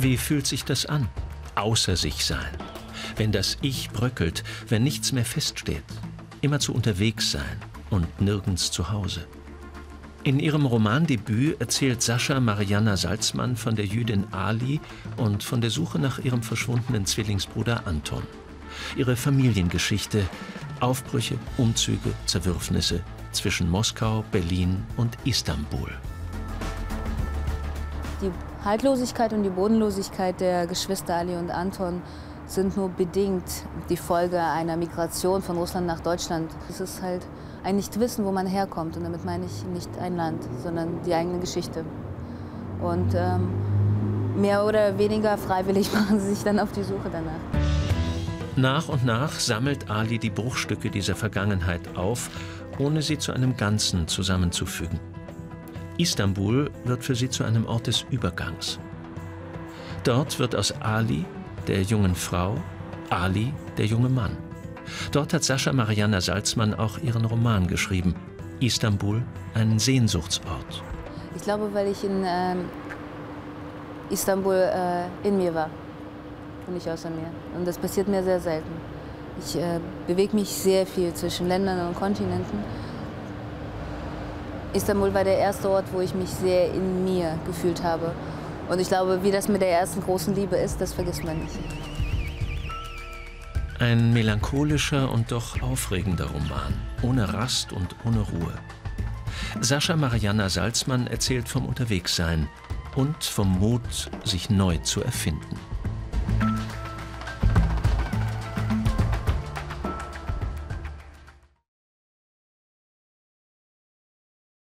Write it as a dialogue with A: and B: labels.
A: Wie fühlt sich das an? Außer sich sein. Wenn das Ich bröckelt, wenn nichts mehr feststeht. Immer zu unterwegs sein und nirgends zu Hause. In ihrem Romandebüt erzählt Sascha Marianna Salzmann von der Jüdin Ali und von der Suche nach ihrem verschwundenen Zwillingsbruder Anton. Ihre Familiengeschichte, Aufbrüche, Umzüge, Zerwürfnisse zwischen Moskau, Berlin und Istanbul.
B: Die Haltlosigkeit und die Bodenlosigkeit der Geschwister Ali und Anton sind nur bedingt die Folge einer Migration von Russland nach Deutschland. Es ist halt ein Nicht-Wissen, wo man herkommt. Und damit meine ich nicht ein Land, sondern die eigene Geschichte. Und ähm, mehr oder weniger freiwillig machen sie sich dann auf die Suche danach.
A: Nach und nach sammelt Ali die Bruchstücke dieser Vergangenheit auf, ohne sie zu einem Ganzen zusammenzufügen. Istanbul wird für sie zu einem Ort des Übergangs. Dort wird aus Ali, der jungen Frau, Ali, der junge Mann. Dort hat Sascha Marianna Salzmann auch ihren Roman geschrieben. Istanbul, ein Sehnsuchtsort.
B: Ich glaube, weil ich in äh, Istanbul äh, in mir war und nicht außer mir. Und das passiert mir sehr selten. Ich äh, bewege mich sehr viel zwischen Ländern und Kontinenten. Istanbul war der erste Ort, wo ich mich sehr in mir gefühlt habe. Und ich glaube, wie das mit der ersten großen Liebe ist, das vergisst man nicht.
A: Ein melancholischer und doch aufregender Roman, ohne Rast und ohne Ruhe. Sascha Marianna Salzmann erzählt vom Unterwegssein und vom Mut, sich neu zu erfinden.